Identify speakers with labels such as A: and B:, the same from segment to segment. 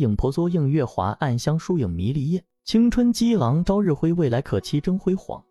A: 影婆娑映月华，暗香疏影迷离夜。青春激昂，朝日辉，未来可期，争辉煌。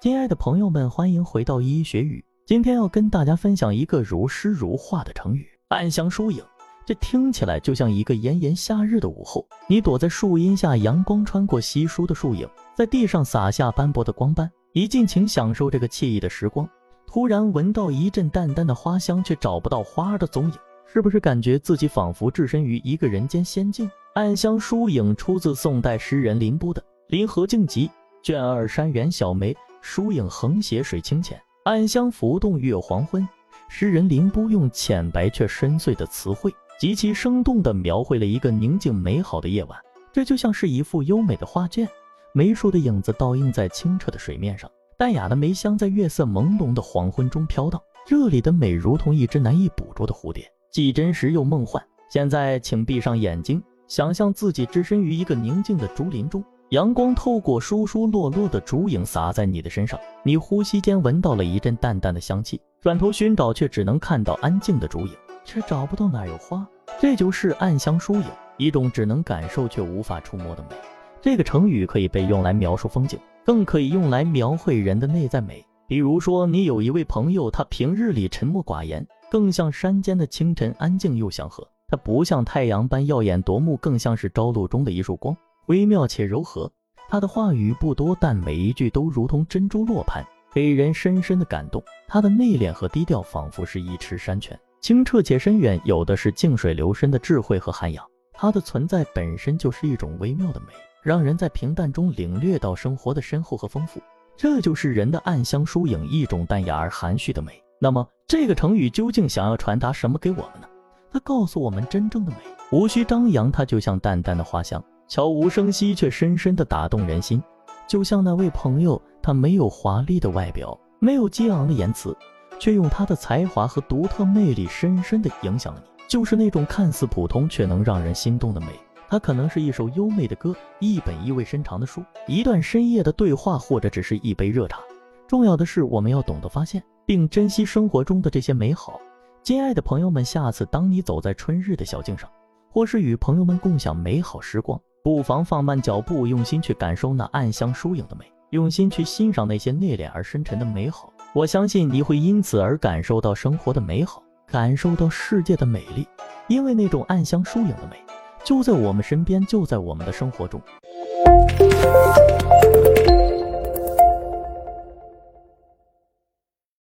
A: 亲爱的朋友们，欢迎回到一一学语。今天要跟大家分享一个如诗如画的成语“暗香疏影”。这听起来就像一个炎炎夏日的午后，你躲在树荫下，阳光穿过稀疏的树影，在地上洒下斑驳的光斑，你尽情享受这个惬意的时光。突然闻到一阵淡淡的花香，却找不到花儿的踪影，是不是感觉自己仿佛置身于一个人间仙境？暗香疏影出自宋代诗人林逋的《临河静集》，卷二山园小梅，疏影横斜水清浅，暗香浮动月黄昏。诗人林逋用浅白却深邃的词汇，极其生动地描绘了一个宁静美好的夜晚，这就像是一幅优美的画卷，梅树的影子倒映在清澈的水面上。淡雅的梅香在月色朦胧的黄昏中飘荡，这里的美如同一只难以捕捉的蝴蝶，既真实又梦幻。现在，请闭上眼睛，想象自己置身于一个宁静的竹林中，阳光透过疏疏落落的竹影洒在你的身上，你呼吸间闻到了一阵淡淡的香气，转头寻找却只能看到安静的竹影，却找不到哪有花。这就是暗香疏影，一种只能感受却无法触摸的美。这个成语可以被用来描述风景。更可以用来描绘人的内在美。比如说，你有一位朋友，他平日里沉默寡言，更像山间的清晨，安静又祥和。它不像太阳般耀眼夺目，更像是朝露中的一束光，微妙且柔和。他的话语不多，但每一句都如同珍珠落盘，给人深深的感动。他的内敛和低调，仿佛是一池山泉，清澈且深远，有的是静水流深的智慧和涵养。他的存在本身就是一种微妙的美。让人在平淡中领略到生活的深厚和丰富，这就是人的暗香疏影，一种淡雅而含蓄的美。那么，这个成语究竟想要传达什么给我们呢？它告诉我们，真正的美无需张扬，它就像淡淡的花香，悄无声息却深深地打动人心。就像那位朋友，他没有华丽的外表，没有激昂的言辞，却用他的才华和独特魅力深深地影响了你。就是那种看似普通却能让人心动的美。它可能是一首优美的歌，一本意味深长的书，一段深夜的对话，或者只是一杯热茶。重要的是，我们要懂得发现并珍惜生活中的这些美好。亲爱的朋友们，下次当你走在春日的小径上，或是与朋友们共享美好时光，不妨放慢脚步，用心去感受那暗香疏影的美，用心去欣赏那些内敛而深沉的美好。我相信你会因此而感受到生活的美好，感受到世界的美丽，因为那种暗香疏影的美。就在我们身边，就在我们的生活中。